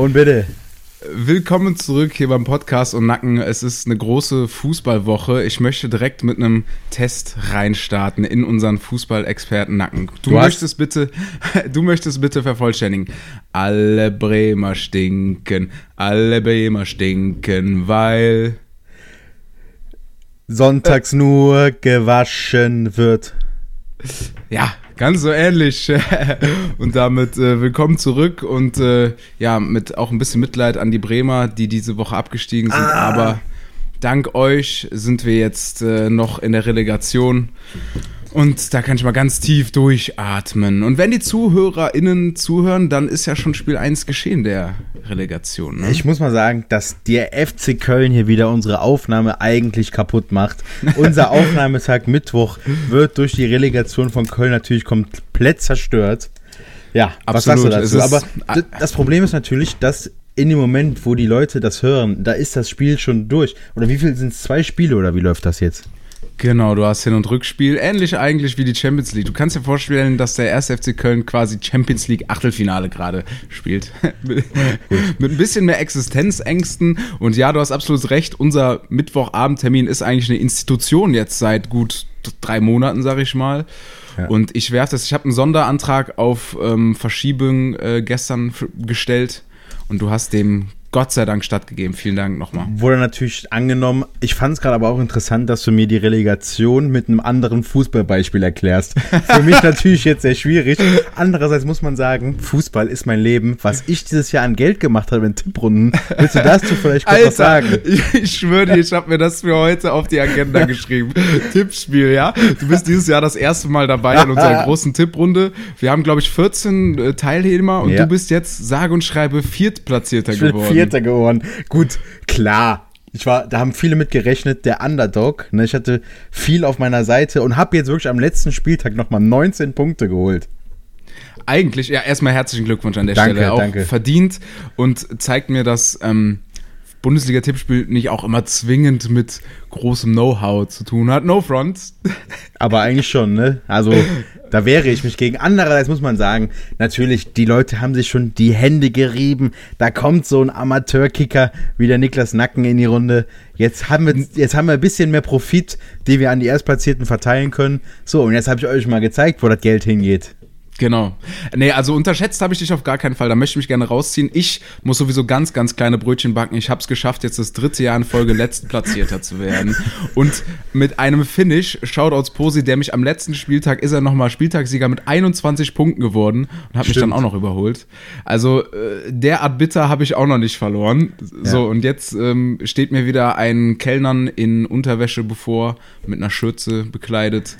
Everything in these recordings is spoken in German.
Und bitte. Willkommen zurück hier beim Podcast und Nacken. Es ist eine große Fußballwoche. Ich möchte direkt mit einem Test reinstarten in unseren Fußballexperten Nacken. Du, Du möchtest bitte, du möchtest bitte vervollständigen. Alle Bremer stinken, alle Bremer stinken, weil Sonntags nur gewaschen wird. Ja, ganz so ähnlich. und damit äh, willkommen zurück und äh, ja, mit auch ein bisschen Mitleid an die Bremer, die diese Woche abgestiegen sind. Aber dank euch sind wir jetzt äh, noch in der Relegation. Und da kann ich mal ganz tief durchatmen. Und wenn die ZuhörerInnen zuhören, dann ist ja schon Spiel 1 geschehen der Relegation. Ne? Ich muss mal sagen, dass der FC Köln hier wieder unsere Aufnahme eigentlich kaputt macht. Unser Aufnahmetag Mittwoch wird durch die Relegation von Köln natürlich komplett zerstört. Ja, was sagst du Absolut. dazu? Aber das Problem ist natürlich, dass in dem Moment, wo die Leute das hören, da ist das Spiel schon durch. Oder wie viel sind es? Zwei Spiele oder wie läuft das jetzt? Genau, du hast Hin- und Rückspiel. Ähnlich eigentlich wie die Champions League. Du kannst dir vorstellen, dass der 1. FC Köln quasi Champions League Achtelfinale gerade spielt. mit, mit ein bisschen mehr Existenzängsten. Und ja, du hast absolut recht. Unser Mittwochabendtermin ist eigentlich eine Institution jetzt seit gut drei Monaten, sag ich mal. Ja. Und ich werfe das, ich habe einen Sonderantrag auf ähm, Verschiebung äh, gestern gestellt. Und du hast dem Gott sei Dank stattgegeben. Vielen Dank nochmal. Wurde natürlich angenommen. Ich fand es gerade aber auch interessant, dass du mir die Relegation mit einem anderen Fußballbeispiel erklärst. Für mich natürlich jetzt sehr schwierig. Andererseits muss man sagen, Fußball ist mein Leben. Was ich dieses Jahr an Geld gemacht habe in Tipprunden, willst du dazu vielleicht kurz was sagen? ich, schwöre dir, ich habe mir das für heute auf die Agenda geschrieben. Tippspiel, ja. Du bist dieses Jahr das erste Mal dabei in unserer großen Tipprunde. Wir haben, glaube ich, 14 äh, Teilnehmer und Ja. du bist jetzt sage und schreibe Viertplatzierter geworden. Vierter geworden. Gut, klar. Ich war, da haben viele mit gerechnet, der Underdog. Ne, ich hatte viel auf meiner Seite und habe jetzt wirklich am letzten Spieltag nochmal 19 Punkte geholt. Eigentlich, ja, erstmal herzlichen Glückwunsch an der Danke, Stelle. Auch danke. verdient und zeigt mir, dass ähm, Bundesliga-Tippspiel nicht auch immer zwingend mit großem Know-how zu tun hat. No front. Aber eigentlich schon, ne? Also, da wehre ich mich gegen. Andererseits muss man sagen, natürlich, die Leute haben sich schon die Hände gerieben. Da kommt so ein Amateurkicker wie der Niklas Nacken in die Runde. Jetzt haben wir, jetzt haben wir ein bisschen mehr Profit, die wir an die Erstplatzierten verteilen können. So, und jetzt habe ich euch mal gezeigt, wo das Geld hingeht. Genau. Nee, also unterschätzt habe ich dich auf gar keinen Fall. Da möchte ich mich gerne rausziehen. Ich muss sowieso ganz, ganz kleine Brötchen backen. Ich habe es geschafft, jetzt das dritte Jahr in Folge letztplatzierter zu werden. Und mit einem Finish, Shoutouts Posi, der mich am letzten Spieltag, ist er nochmal Spieltagssieger mit 21 Punkten geworden und hat mich dann auch noch überholt. Also äh, derart bitter habe ich auch noch nicht verloren. So, und jetzt ähm, steht mir wieder ein Kellnern in Unterwäsche bevor, mit einer Schürze bekleidet.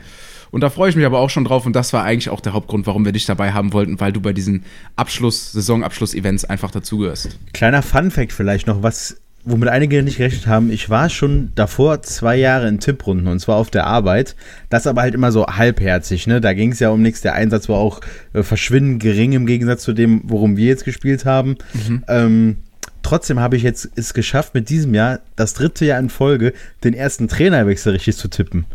Und da freue ich mich aber auch schon drauf. Und das war eigentlich auch der Hauptgrund, warum wir dich dabei haben wollten, weil du bei diesen Abschluss, Saisonabschluss-Events einfach dazugehörst. Kleiner Fun-Fact vielleicht noch, was, womit einige nicht gerechnet haben. Ich war schon davor zwei Jahre in Tipprunden und zwar auf der Arbeit. Das aber halt immer so halbherzig, ne? Da ging es ja um nichts. Der Einsatz war auch äh, verschwindend gering im Gegensatz zu dem, worum wir jetzt gespielt haben. Ähm, trotzdem habe ich jetzt es geschafft, mit diesem Jahr, das dritte Jahr in Folge, den ersten Trainerwechsel richtig zu tippen.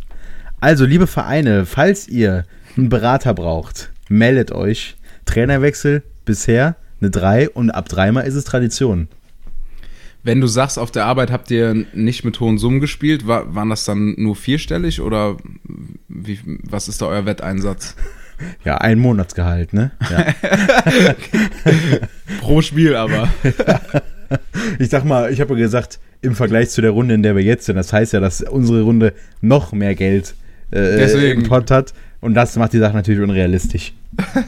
Also, liebe Vereine, falls ihr einen Berater braucht, meldet euch. Trainerwechsel bisher eine 3 und ab dreimal ist es Tradition. Wenn du sagst, auf der Arbeit habt ihr nicht mit hohen Summen gespielt, war, waren das dann nur vierstellig oder wie, was ist da euer Wetteinsatz? Ja, ein Monatsgehalt, ne? Ja. Pro Spiel aber. ich sag mal, ich habe ja gesagt, im Vergleich zu der Runde, in der wir jetzt sind, das heißt ja, dass unsere Runde noch mehr Geld äh, im Pott hat. Und das macht die Sache natürlich unrealistisch.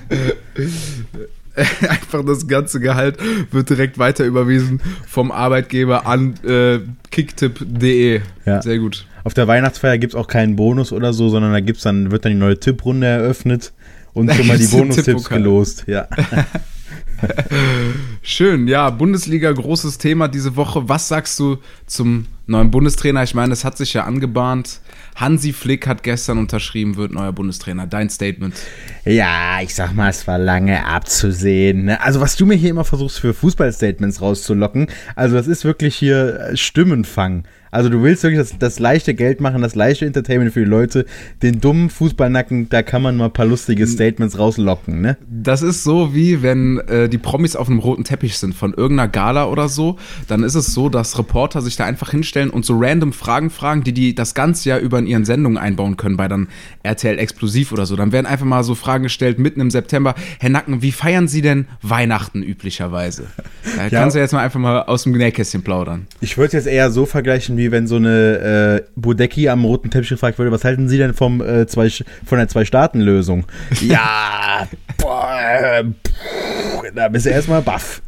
Einfach das ganze Gehalt wird direkt weiter überwiesen vom Arbeitgeber an äh, kicktipp.de. Ja. Sehr gut. Auf der Weihnachtsfeier gibt es auch keinen Bonus oder so, sondern da gibt's dann, wird dann die neue Tipprunde eröffnet und schon mal die Bonustipps gelost. Ja. Schön, ja, Bundesliga, großes Thema diese Woche. Was sagst du zum neuen Bundestrainer? Ich meine, es hat sich ja angebahnt. Hansi Flick hat gestern unterschrieben, wird neuer Bundestrainer. Dein Statement. Ja, ich sag mal, es war lange abzusehen. ne? Also, was du mir hier immer versuchst, für Fußballstatements rauszulocken, also das ist wirklich hier äh, Stimmenfang. Also du willst wirklich das, das leichte Geld machen, das leichte Entertainment für die Leute. Den dummen Fußballnacken, da kann man mal ein paar lustige Statements rauslocken, ne? Das ist so wie wenn äh, die Promis auf einem roten Teppich sind von irgendeiner Gala oder so. Dann ist es so, dass Reporter sich da einfach hinstellen und so random Fragen fragen, die die das ganze Jahr über in ihren Sendungen einbauen können, bei dann RTL Explosiv oder so. Dann werden einfach mal so Fragen gestellt mitten im September. Herr Nacken, wie feiern Sie denn Weihnachten üblicherweise? Da ja. kannst du jetzt mal einfach mal aus dem Nähkästchen plaudern. Ich würde jetzt eher so vergleichen, wie wenn so eine äh, Budecki am roten Teppich gefragt würde, was halten Sie denn vom, äh, zwei, von der Zwei-Staaten-Lösung? ja, boah, pff, da bist du erstmal baff.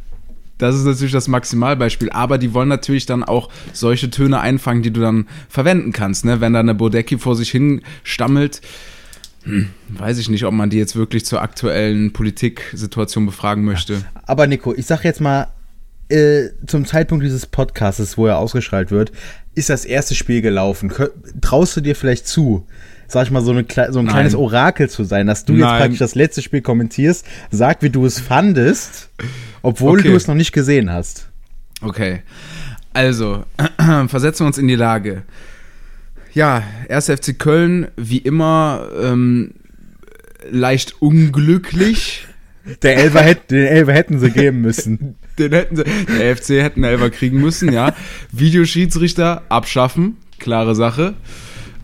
Das ist natürlich das Maximalbeispiel. Aber die wollen natürlich dann auch solche Töne einfangen, die du dann verwenden kannst. Ne? Wenn da eine Bodecki vor sich hin stammelt, hm, weiß ich nicht, ob man die jetzt wirklich zur aktuellen Politiksituation befragen möchte. Aber Nico, ich sag jetzt mal, äh, zum Zeitpunkt dieses Podcasts, wo er ausgestrahlt wird, ist das erste Spiel gelaufen. Traust du dir vielleicht zu, sag ich mal, so, eine, so ein Nein. kleines Orakel zu sein, dass du Nein. jetzt praktisch das letzte Spiel kommentierst, sag, wie du es fandest, obwohl okay. du es noch nicht gesehen hast. Okay. Also, versetzen wir uns in die Lage. Ja, 1. FC Köln, wie immer, ähm, leicht unglücklich. Der Elfer hätte, den Elfer hätten sie geben müssen. Den hätten sie, der FC hätten Elfer kriegen müssen, ja. Videoschiedsrichter abschaffen, klare Sache.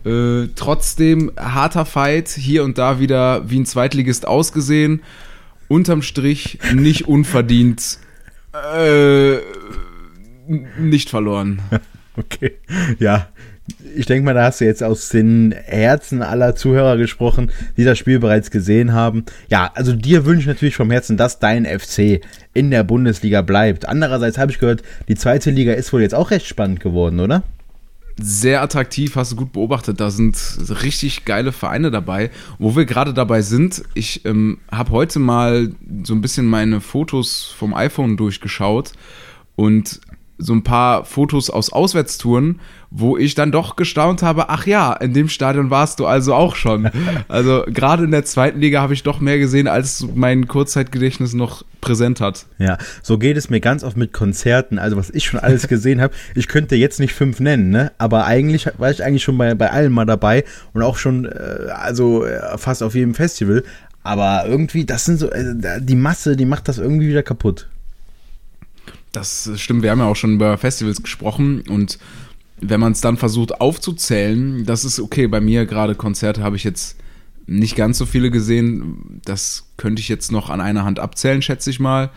Äh, trotzdem harter Fight, hier und da wieder wie ein Zweitligist ausgesehen. Unterm Strich nicht unverdient, äh, nicht verloren. Okay, ja ich denke mal, da hast du jetzt aus den Herzen aller Zuhörer gesprochen, die das Spiel bereits gesehen haben. Ja, also dir wünsche ich natürlich vom Herzen, dass dein FC in der Bundesliga bleibt. Andererseits habe ich gehört, die zweite Liga ist wohl jetzt auch recht spannend geworden, oder? Sehr attraktiv, hast du gut beobachtet. Da sind richtig geile Vereine dabei. Wo wir gerade dabei sind, ich ähm, habe heute mal so ein bisschen meine Fotos vom iPhone durchgeschaut und so ein paar Fotos aus Auswärtstouren, wo ich dann doch gestaunt habe, ach ja, in dem Stadion warst du also auch schon. Also gerade in der zweiten Liga habe ich doch mehr gesehen, als mein Kurzzeitgedächtnis noch präsent hat. Ja, so geht es mir ganz oft mit Konzerten. Also was ich schon alles gesehen habe, ich könnte jetzt nicht fünf nennen, ne? Aber eigentlich war ich eigentlich schon bei, bei allen mal dabei und auch schon, äh, also äh, fast auf jedem Festival. Aber irgendwie, das sind so, äh, die Masse, die macht das irgendwie wieder kaputt. Das stimmt, wir haben ja auch schon über Festivals gesprochen und wenn man es dann versucht aufzuzählen, das ist okay. Bei mir gerade Konzerte habe ich jetzt nicht ganz so viele gesehen. Das könnte ich jetzt noch an einer Hand abzählen, schätze ich mal.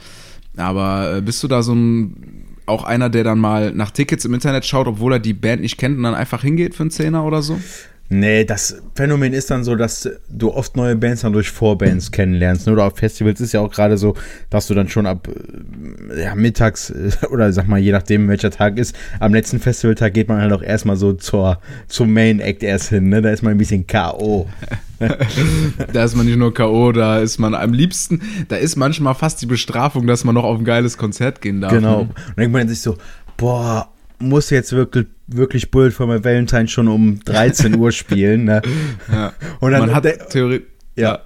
Aber äh, bist du da so ein auch einer, der dann mal nach Tickets im Internet schaut, obwohl er die Band nicht kennt und dann einfach hingeht für einen Zehner oder so? Nee, das Phänomen ist dann so, dass du oft neue Bands dann durch Vorbands kennenlernst. Ne? Oder auf Festivals ist ja auch gerade so, dass du dann schon ab äh, ja, mittags äh, oder sag mal, je nachdem welcher Tag ist, am letzten Festivaltag geht man halt auch erstmal so zur, zum Main Act erst hin. Ne? Da ist man ein bisschen K.O. da ist man nicht nur K.O., da ist man am liebsten, da ist manchmal fast die Bestrafung, dass man noch auf ein geiles Konzert gehen darf. Genau. Ne? Und dann denkt man sich so, boah, muss jetzt wirklich, wirklich Bullet for my Valentine schon um 13 Uhr spielen. Ne? Ja. Und dann, man, hat Theorie ja. ja.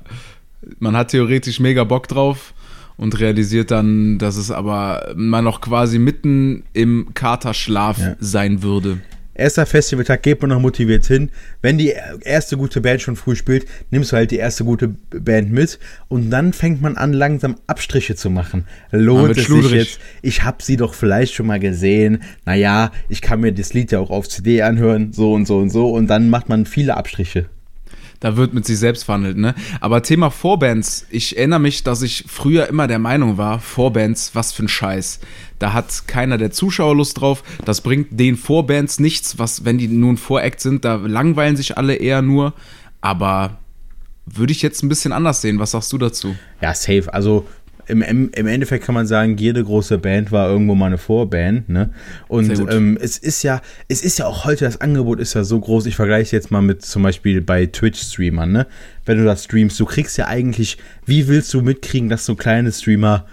man hat theoretisch mega Bock drauf und realisiert dann, dass es aber man noch quasi mitten im Katerschlaf ja. sein würde erster Festivaltag geht man noch motiviert hin. Wenn die erste gute Band schon früh spielt, nimmst du halt die erste gute Band mit und dann fängt man an, langsam Abstriche zu machen. Lohnt es sich jetzt? Ich habe sie doch vielleicht schon mal gesehen. Naja, ich kann mir das Lied ja auch auf CD anhören, so und so und so und dann macht man viele Abstriche da wird mit sich selbst verhandelt, ne? Aber Thema Vorbands, ich erinnere mich, dass ich früher immer der Meinung war, Vorbands, was für ein Scheiß. Da hat keiner der Zuschauer Lust drauf. Das bringt den Vorbands nichts, was, wenn die nun Voract sind, da langweilen sich alle eher nur. Aber würde ich jetzt ein bisschen anders sehen. Was sagst du dazu? Ja, safe. Also im, im, im Endeffekt kann man sagen, jede große Band war irgendwo mal eine Vorband, ne? Und ähm, es ist ja, es ist ja auch heute, das Angebot ist ja so groß, ich vergleiche es jetzt mal mit zum Beispiel bei Twitch-Streamern, ne? Wenn du da streamst, du kriegst ja eigentlich, wie willst du mitkriegen, dass so kleine Streamer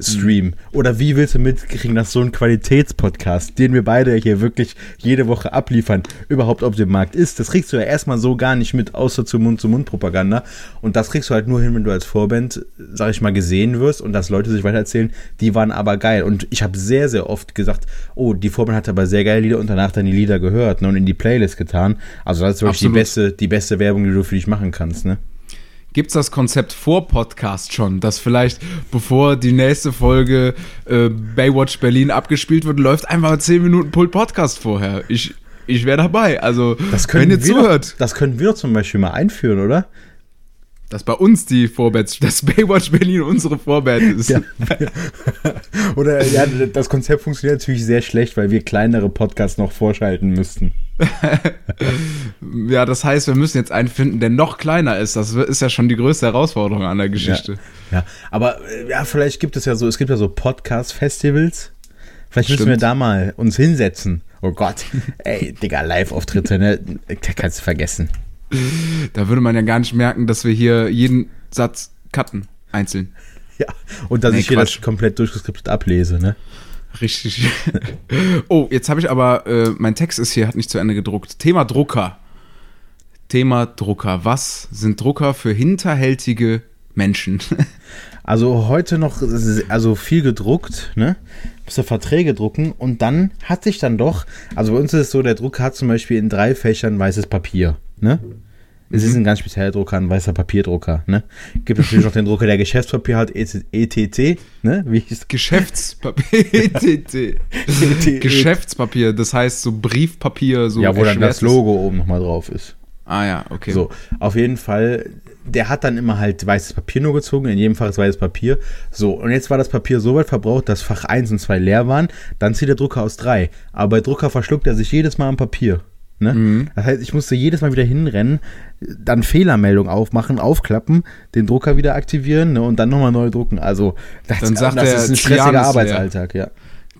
streamen? Oder wie willst du mitkriegen, dass so ein Qualitätspodcast, den wir beide hier wirklich jede Woche abliefern, überhaupt auf dem Markt ist? Das kriegst du ja erstmal so gar nicht mit, außer zu Mund-zu-Mund-Propaganda. Und das kriegst du halt nur hin, wenn du als Vorband, sag ich mal, gesehen wirst und dass Leute sich weitererzählen, die waren aber geil. Und ich habe sehr, sehr oft gesagt, oh, die Vorband hat aber sehr geile Lieder und danach dann die Lieder gehört ne, und in die Playlist getan. Also das ist wirklich die beste, die beste Werbung, die du für dich machen kannst, ne? Gibt es das Konzept vor Podcast schon, dass vielleicht bevor die nächste Folge äh, Baywatch Berlin abgespielt wird, läuft einfach 10 Minuten Pult Podcast vorher? Ich, ich wäre dabei. Also, das wenn ihr zuhört. Doch, das können wir doch zum Beispiel mal einführen, oder? Dass bei uns die Vorband, dass Baywatch Berlin unsere Vorband ist. Ja. Oder ja, das Konzept funktioniert natürlich sehr schlecht, weil wir kleinere Podcasts noch vorschalten müssten. ja, das heißt, wir müssen jetzt einen finden, der noch kleiner ist. Das ist ja schon die größte Herausforderung an der Geschichte. Ja, ja. aber äh, ja, vielleicht gibt es ja so, es gibt ja so Podcast-Festivals. Vielleicht Stimmt. müssen wir da mal uns hinsetzen. Oh Gott, ey, Digga, Live-Auftritte, ne? Kannst du vergessen. Da würde man ja gar nicht merken, dass wir hier jeden Satz cutten, einzeln. Ja, und dass nee, ich hier Quatsch. das komplett durchgeskriptet ablese, ne? Richtig. oh, jetzt habe ich aber, äh, mein Text ist hier, hat nicht zu Ende gedruckt. Thema Drucker. Thema Drucker. Was sind Drucker für hinterhältige Menschen? Also heute noch, also viel gedruckt, ne? Bis Verträge drucken und dann hat sich dann doch, also bei uns ist es so, der Drucker hat zum Beispiel in drei Fächern weißes Papier, ne? Es ist mhm. ein ganz spezieller Drucker, ein weißer Papierdrucker. Ne? Gibt natürlich noch den Drucker, der Geschäftspapier hat, ETT. Ne? Wie hieß Geschäftspapier, ETT. Geschäftspapier, das heißt so Briefpapier. So ja, wo dann das Logo oben nochmal drauf ist. Ah ja, okay. So, auf jeden Fall, der hat dann immer halt weißes Papier nur gezogen, in jedem Fach ist weißes Papier. So, und jetzt war das Papier so weit verbraucht, dass Fach 1 und 2 leer waren. Dann zieht der Drucker aus 3. Aber bei Drucker verschluckt er sich jedes Mal am Papier. Ne? Mhm. Das heißt, ich musste jedes Mal wieder hinrennen, dann Fehlermeldung aufmachen, aufklappen, den Drucker wieder aktivieren ne, und dann nochmal neu drucken. Also das, dann sagt das ist ein stressiger Arbeitsalltag, ja.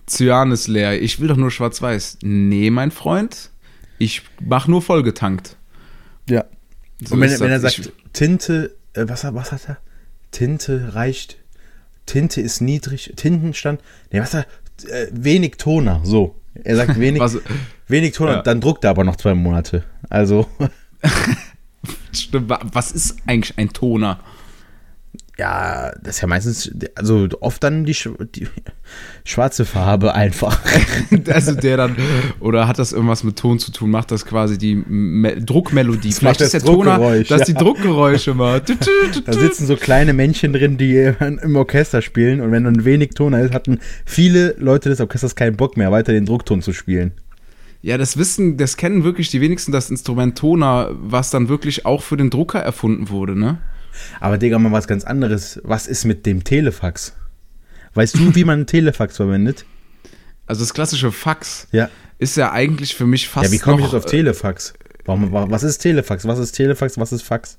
Cyan ist leer. Ich will doch nur schwarz-weiß. Nee, mein Freund, ich mach nur vollgetankt. Ja. So und wenn, wenn er sagt, Tinte, äh, was, was hat er? Tinte reicht, Tinte ist niedrig, Tintenstand, nee, was hat er? Äh, wenig Toner, so. Er sagt wenig, wenig Toner, ja. dann druckt er aber noch zwei Monate. Also. Stimmt, was ist eigentlich ein Toner? Ja, das ist ja meistens, also oft dann die, die schwarze Farbe einfach. also der dann, oder hat das irgendwas mit Ton zu tun? Macht das quasi die Me Druckmelodie? Das Vielleicht ist der Toner, dass ja. die Druckgeräusche macht. da sitzen so kleine Männchen drin, die im Orchester spielen und wenn dann wenig Toner ist, hatten viele Leute des Orchesters keinen Bock mehr, weiter den Druckton zu spielen. Ja, das wissen, das kennen wirklich die wenigsten, das Instrument Toner, was dann wirklich auch für den Drucker erfunden wurde, ne? Aber Digga, mal was ganz anderes. Was ist mit dem Telefax? Weißt du, wie man ein Telefax verwendet? Also das klassische Fax ja. ist ja eigentlich für mich fast. Ja, wie komme ich jetzt auf Telefax? Warum, was ist Telefax? Was ist Telefax? Was ist Fax?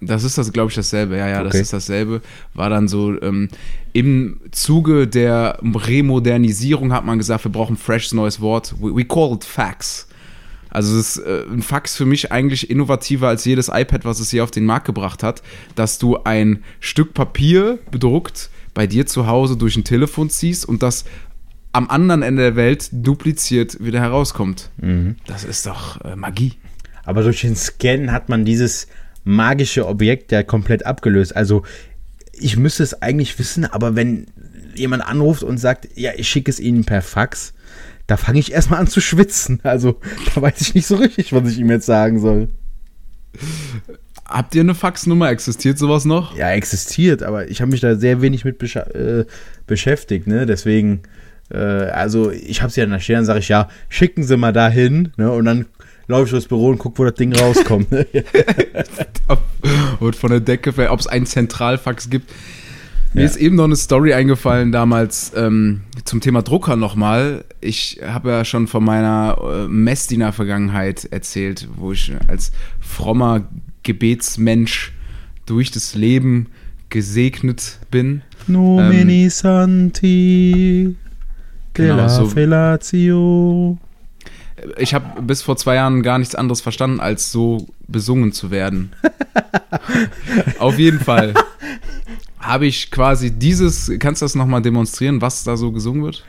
Das ist das, glaube ich, dasselbe. Ja, ja, okay. das ist dasselbe. War dann so, ähm, im Zuge der Remodernisierung hat man gesagt, wir brauchen ein freshes neues Wort. We, we call it Fax. Also es ist äh, ein Fax für mich eigentlich innovativer als jedes iPad, was es hier auf den Markt gebracht hat, dass du ein Stück Papier bedruckt bei dir zu Hause durch ein Telefon ziehst und das am anderen Ende der Welt dupliziert wieder herauskommt. Mhm. Das ist doch äh, Magie. Aber durch den Scan hat man dieses magische Objekt ja komplett abgelöst. Also ich müsste es eigentlich wissen, aber wenn jemand anruft und sagt, ja, ich schicke es Ihnen per Fax, da fange ich erstmal an zu schwitzen. Also, da weiß ich nicht so richtig, was ich ihm jetzt sagen soll. Habt ihr eine Faxnummer? Existiert sowas noch? Ja, existiert, aber ich habe mich da sehr wenig mit besch äh, beschäftigt, ne? Deswegen, äh, also ich habe sie ja nach dann sage ich, ja, schicken Sie mal dahin, ne? Und dann laufe ich durchs Büro und gucke, wo das Ding rauskommt. Ne? und von der Decke, ob es einen Zentralfax gibt. Mir ja. ist eben noch eine Story eingefallen damals ähm, zum Thema Drucker nochmal. Ich habe ja schon von meiner äh, Messdiener-Vergangenheit erzählt, wo ich als frommer Gebetsmensch durch das Leben gesegnet bin. Nomini ähm, Santi genau, so, Fellatio. Ich habe bis vor zwei Jahren gar nichts anderes verstanden, als so besungen zu werden. Auf jeden Fall habe ich quasi dieses, kannst du das nochmal demonstrieren, was da so gesungen wird?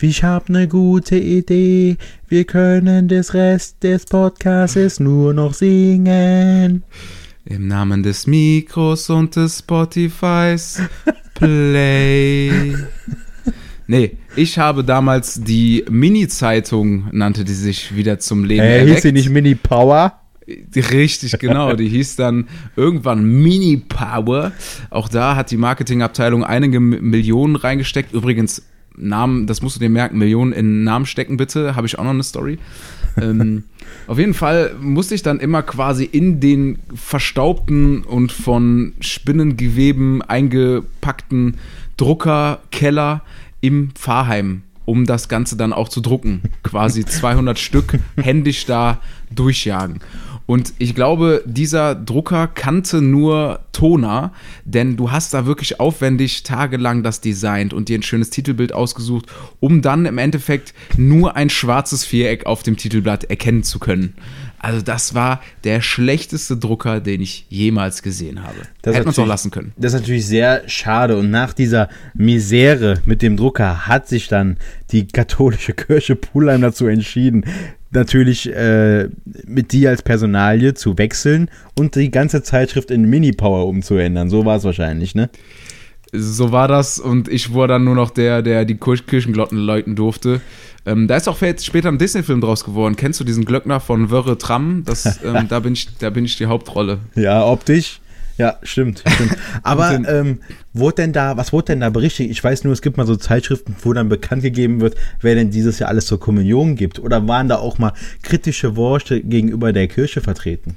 Ich hab ne gute Idee. Wir können des Rest des Podcasts nur noch singen. Im Namen des Mikros und des Spotifys Play. Nee, ich habe damals die Mini-Zeitung, nannte die sich wieder zum Leben Äh, hieß erweckt. sie nicht Mini Power? Richtig, genau. Die hieß dann irgendwann Mini Power. Auch da hat die Marketingabteilung einige Millionen reingesteckt. Übrigens, Namen, das musst du dir merken, Millionen in Namen stecken bitte. Habe ich auch noch eine Story. ähm, auf jeden Fall musste ich dann immer quasi in den verstaubten und von Spinnengeweben eingepackten Druckerkeller im Pfarrheim, um das Ganze dann auch zu drucken. Quasi 200 Stück händisch da durchjagen. Und ich glaube, dieser Drucker kannte nur Toner, denn du hast da wirklich aufwendig tagelang das designt und dir ein schönes Titelbild ausgesucht, um dann im Endeffekt nur ein schwarzes Viereck auf dem Titelblatt erkennen zu können. Also das war der schlechteste Drucker, den ich jemals gesehen habe. Das Hätte man es auch lassen können. Das ist natürlich sehr schade. Und nach dieser Misere mit dem Drucker hat sich dann die katholische Kirche Pulheim dazu entschieden, natürlich äh, mit dir als Personalie zu wechseln und die ganze Zeitschrift in Mini-Power umzuändern. So war es wahrscheinlich, ne? So war das und ich wurde dann nur noch der, der die Kirch- Kirchenglocken läuten durfte. Ähm, da ist auch später ein Disney-Film draus geworden. Kennst du diesen Glöckner von Wörre Tram? Das, ähm, da, bin ich, da bin ich die Hauptrolle. Ja, optisch. Ja, stimmt, stimmt. Aber ähm, wurde denn da, was wurde denn da berichtet? Ich weiß nur, es gibt mal so Zeitschriften, wo dann bekannt gegeben wird, wer denn dieses Jahr alles zur Kommunion gibt. Oder waren da auch mal kritische Worte gegenüber der Kirche vertreten?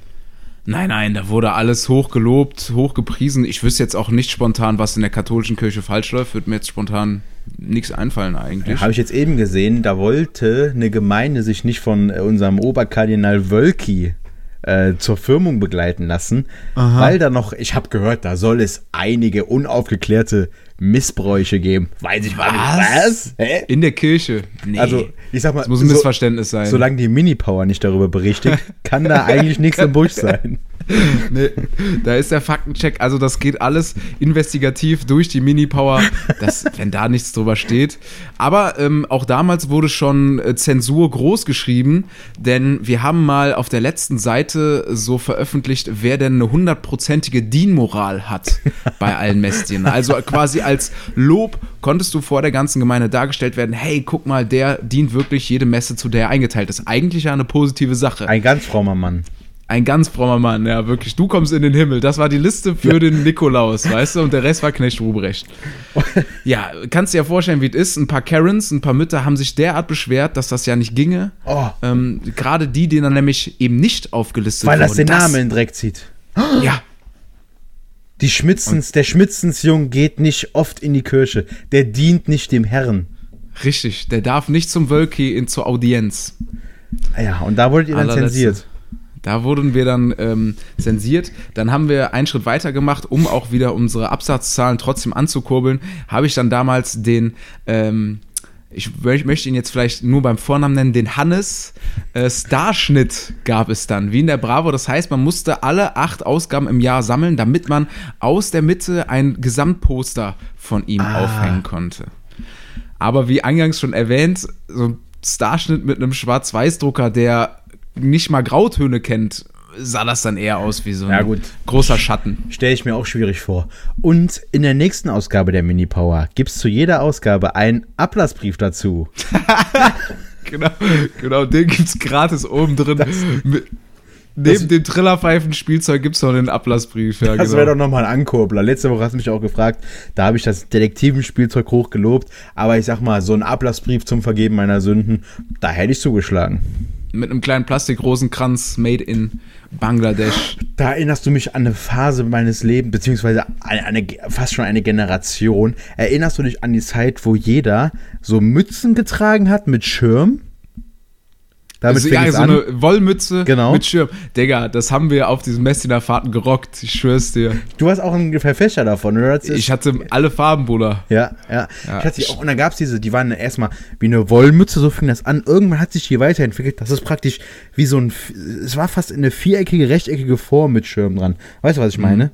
Nein, nein, da wurde alles hochgelobt, hochgepriesen. Ich wüsste jetzt auch nicht spontan, was in der katholischen Kirche falsch läuft. Würde mir jetzt spontan nichts einfallen eigentlich. Habe ich jetzt eben gesehen, da wollte eine Gemeinde sich nicht von äh, unserem Oberkardinal Wölki äh, zur Firmung begleiten lassen, weil da noch, ich habe gehört, da soll es einige unaufgeklärte Missbräuche geben. Weiß ich mal nicht. Was? Hä? In der Kirche? Nee. Also, ich sag mal, das muss ein so- Missverständnis sein. solange die Mini-Power nicht darüber berichtet, kann da eigentlich nichts im Busch sein. Nee, da ist der Faktencheck, also das geht alles investigativ durch die Mini-Power, wenn da nichts drüber steht. Aber ähm, auch damals wurde schon äh, Zensur groß geschrieben, denn wir haben mal auf der letzten Seite so veröffentlicht, wer denn eine hundertprozentige Dienmoral hat bei allen Messdien. Also quasi als Lob konntest du vor der ganzen Gemeinde dargestellt werden, hey, guck mal, der dient wirklich jede Messe, zu der er eingeteilt ist. Eigentlich ja eine positive Sache. Ein ganz frommer Mann. Ein ganz frommer Mann, ja, wirklich. Du kommst in den Himmel. Das war die Liste für den Nikolaus, weißt du? Und der Rest war Knecht Ruprecht. Ja, kannst dir ja vorstellen, wie es ist. Ein paar Karens, ein paar Mütter haben sich derart beschwert, dass das ja nicht ginge. Oh. Ähm, Gerade die, die dann nämlich eben nicht aufgelistet Weil das wurden. den Namen in den Dreck zieht. Ja, Die Schmitzens, der Schmitzensjung geht nicht oft in die Kirche. Der dient nicht dem Herrn. richtig. Der darf nicht zum Wölki in zur Audienz. Ja, und da wurdet ihr dann Allerletzte. zensiert. Da wurden wir dann ähm, zensiert. Dann haben wir einen Schritt weiter gemacht, um auch wieder unsere Absatzzahlen trotzdem anzukurbeln. Habe ich dann damals den, ähm, ich mö- möchte ihn jetzt vielleicht nur beim Vornamen nennen, den Hannes äh, Starschnitt gab es dann, wie in der Bravo. Das heißt, man musste alle acht Ausgaben im Jahr sammeln, damit man aus der Mitte ein Gesamtposter von ihm Ah. aufhängen konnte. Aber wie eingangs schon erwähnt, so ein Starschnitt mit einem Schwarz-Weiß-Drucker, der nicht mal Grautöne kennt, sah das dann eher aus wie so ein Ja, gut. großer Schatten. Stelle ich mir auch schwierig vor. Und in der nächsten Ausgabe der Mini Power gibt es zu jeder Ausgabe einen Ablassbrief dazu. Genau, genau, den gibt's gratis oben drin. Mit, neben dem Trillerpfeifen-Spielzeug gibt's noch den Ablassbrief. Ja, Das genau. wäre doch nochmal ein Ankurbler. Letzte Woche hast du mich auch gefragt, da habe ich das Detektivenspielzeug hochgelobt, aber ich sag mal, so ein Ablassbrief zum Vergeben meiner Sünden, da hätte ich zugeschlagen. Mit einem kleinen Plastikrosenkranz made in Bangladesch. Da erinnerst du mich an eine Phase meines Lebens, beziehungsweise eine, eine, fast schon eine Generation. Erinnerst du dich an die Zeit, wo jeder so Mützen getragen hat mit Schirm? Damit Also, ja, so an. eine Wollmütze Genau. mit Schirm. Digga, das haben wir auf diesen Messdiener Fahrten gerockt. Ich schwör's dir. Du warst auch ein Verfechter davon, oder? Ich hatte alle Farben, Bruder. Ja, ja. Ja. Ich hatte auch, und dann gab es diese, die waren erstmal wie eine Wollmütze, so fing das an. Irgendwann hat sich die weiterentwickelt. Das ist praktisch wie so ein, es war fast eine viereckige, rechteckige Form mit Schirm dran. Weißt du, was ich meine?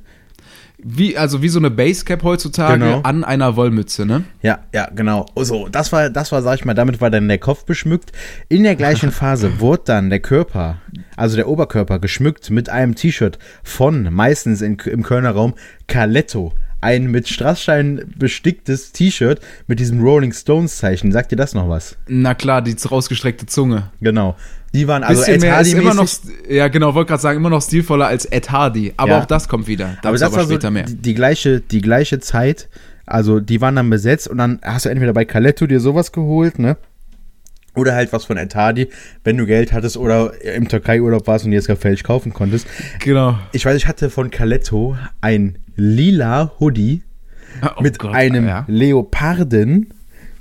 Wie, also wie so eine Basecap heutzutage Genau. an einer Wollmütze, ne? Ja, ja, genau. So, das war, das war, sag ich mal, damit war dann der Kopf beschmückt. In der gleichen Phase wurde dann der Körper, also der Oberkörper, geschmückt mit einem T-Shirt von, meistens in, im Kölner Raum, Caletto. Ein mit Strassstein besticktes T-Shirt mit diesem Rolling Stones Zeichen. Sagt dir das noch was? Na klar, die rausgestreckte Zunge. Genau. Die waren also Ed ist immer noch, ja genau, wollte gerade sagen, immer noch stilvoller als Ed Hardy. Aber Ja. auch das kommt wieder. Aber Dazu das war so später mehr. die, die, gleiche, die gleiche Zeit. Also die waren dann besetzt und dann hast du entweder bei Caletto dir sowas geholt, ne? Oder halt was von Etadi, wenn du Geld hattest oder im Türkei-Urlaub warst und dir jetzt gefällig kaufen konntest. Genau. Ich weiß, ich hatte von Caletto ein lila Hoodie Oh mit Gott, einem ja. Leoparden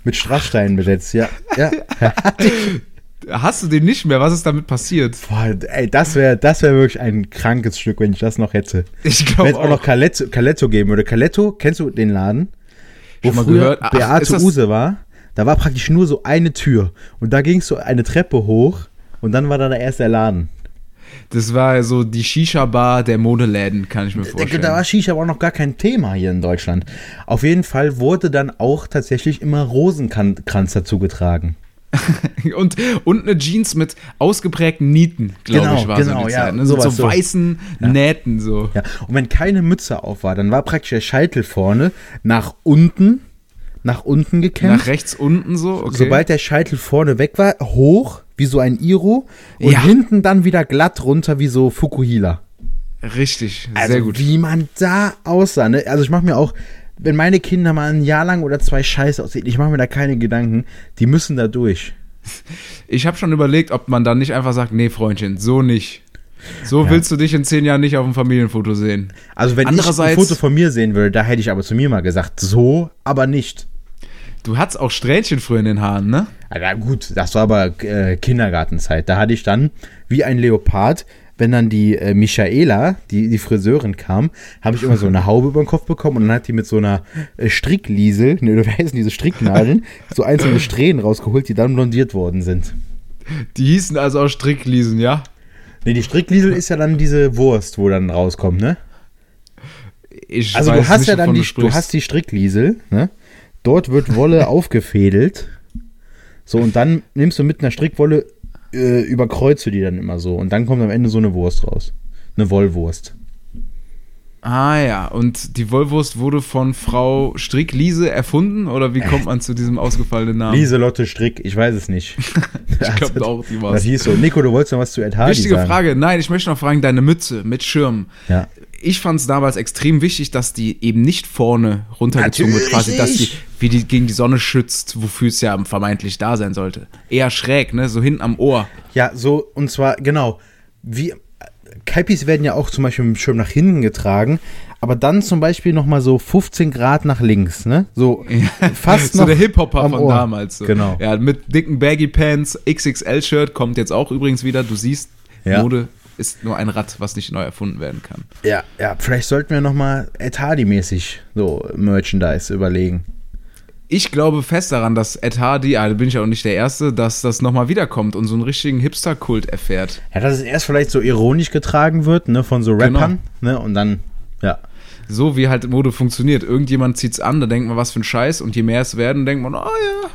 mit Strasssteinen besetzt. Ja, ja. Hast du den nicht mehr? Was ist damit passiert? Boah, ey, das wäre das wär wirklich ein krankes Stück, wenn ich das noch hätte. Ich Wenn glaube es auch noch Caletto, Caletto geben würde. Caletto, kennst du den Laden? Wo Schon mal gehört. Ach, ist Beate Use war. Da war praktisch nur so eine Tür. Und da gingst du eine Treppe hoch und dann war da der erste Laden. Das war so die Shisha-Bar der Modeläden, kann ich mir Da, vorstellen. da war Shisha aber auch noch gar kein Thema hier in Deutschland. Auf jeden Fall wurde dann auch tatsächlich immer Rosenkranz dazu getragen. und, und eine Jeans mit ausgeprägten Nieten, glaube Genau, ich, war genau, so die ja, Zeit. Ne? So, so so. weißen Nähten so. Ja, und wenn keine Mütze auf war, dann war praktisch der Scheitel vorne nach unten, nach unten gekämmt. Nach rechts unten so, okay. Sobald der Scheitel vorne weg war, hoch, wie so ein Iro, und Ja. hinten dann wieder glatt runter, wie so Fukuhila. Richtig, Also, sehr gut. wie man da aussah. Ne? Also, ich mache mir auch, wenn meine Kinder mal ein Jahr lang oder zwei scheiße aussehen, ich mache mir da keine Gedanken, die müssen da durch. Ich habe schon überlegt, ob man dann nicht einfach sagt, nee, Freundchen, so nicht. So Ja. willst du dich in zehn Jahren nicht auf dem Familienfoto sehen. Also, wenn ich ein Foto von mir sehen würde, da hätte ich aber zu mir mal gesagt, so, aber nicht. Du hattest auch Strähnchen früher in den Haaren, ne? Ah, Na gut, das war aber äh, Kindergartenzeit. Da hatte ich dann, wie ein Leopard, wenn dann die äh, Michaela, die, die Friseurin kam, habe ich immer so eine Haube über den Kopf bekommen und dann hat die mit so einer äh, Strickliesel, ne, oder wie heißen diese Stricknadeln, so einzelne Strähnen rausgeholt, die dann blondiert worden sind. Die hießen also auch Strickliesen, ja? Ne, die Strickliesel ist ja dann diese Wurst, wo dann rauskommt, ne? Ich Also du hast nicht, ja dann die, du hast die Strickliesel, ne? Dort wird Wolle aufgefädelt. So, und dann nimmst du mit einer Strickwolle, äh, überkreuzt du die dann immer so. Und dann kommt am Ende so eine Wurst raus. Eine Wollwurst. Ah ja, und die Wollwurst wurde von Frau Strickliese erfunden oder wie kommt man zu diesem ausgefallenen Namen? Lieselotte Strick, ich weiß es nicht. Ich glaube auch, die Das war's. hieß so. Nico, du wolltest noch was zu Ed Hardy Wichtige sagen. Frage. Nein, ich möchte noch fragen, deine Mütze mit Schirm. Ja. Ich fand es damals extrem wichtig, dass die eben nicht vorne runtergezogen wird, Natürlich quasi, dass die, wie die gegen die Sonne schützt, wofür es ja vermeintlich da sein sollte. Eher schräg, ne? So hinten am Ohr. Ja, so, und zwar, genau, wie, Kaipis werden ja auch zum Beispiel mit dem Schirm nach hinten getragen, aber dann zum Beispiel nochmal so 15 Grad nach links, ne? So fast so noch der Hip-Hopper von Ohr. damals. So. Genau. Ja, mit dicken Baggy Pants, XXL-Shirt kommt jetzt auch übrigens wieder. Du siehst, Ja. Mode ist nur ein Rad, was nicht neu erfunden werden kann. Ja, ja, vielleicht sollten wir nochmal Ed Hardy-mäßig so Merchandise überlegen. Ich glaube fest daran, dass Ed Hardy, ah, da bin ich ja auch nicht der Erste, dass das nochmal wiederkommt und so einen richtigen Hipster-Kult erfährt. Ja, dass es erst vielleicht so ironisch getragen wird, ne, von so Genau. Rappern, ne, und dann, ja. So wie halt Mode funktioniert. Irgendjemand zieht's an, da denkt man, was für ein Scheiß. Und je mehr es werden, denkt man, oh ja.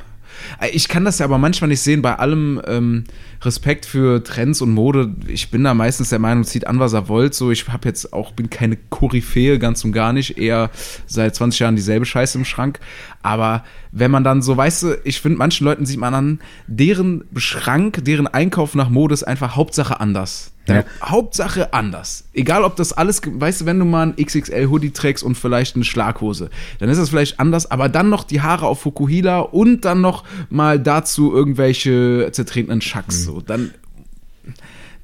Ich kann das ja aber manchmal nicht sehen, bei allem ähm, Respekt für Trends und Mode. Ich bin da meistens der Meinung, zieht an, was er wollt. So, ich habe jetzt auch, bin keine Koryphäe, ganz und gar nicht. Eher seit 20 Jahren dieselbe Scheiße im Schrank. Aber wenn man dann so, weißt du, ich finde, manchen Leuten sieht man an, deren Schrank, deren Einkauf nach Mode ist einfach Hauptsache anders. Ja. Hauptsache anders. Egal, ob das alles, weißt du, wenn du mal ein XXL-Hoodie trägst und vielleicht eine Schlaghose, dann ist das vielleicht anders, aber dann noch die Haare auf Fukuhila und dann noch mal dazu irgendwelche zertretenen Schacks. So, dann,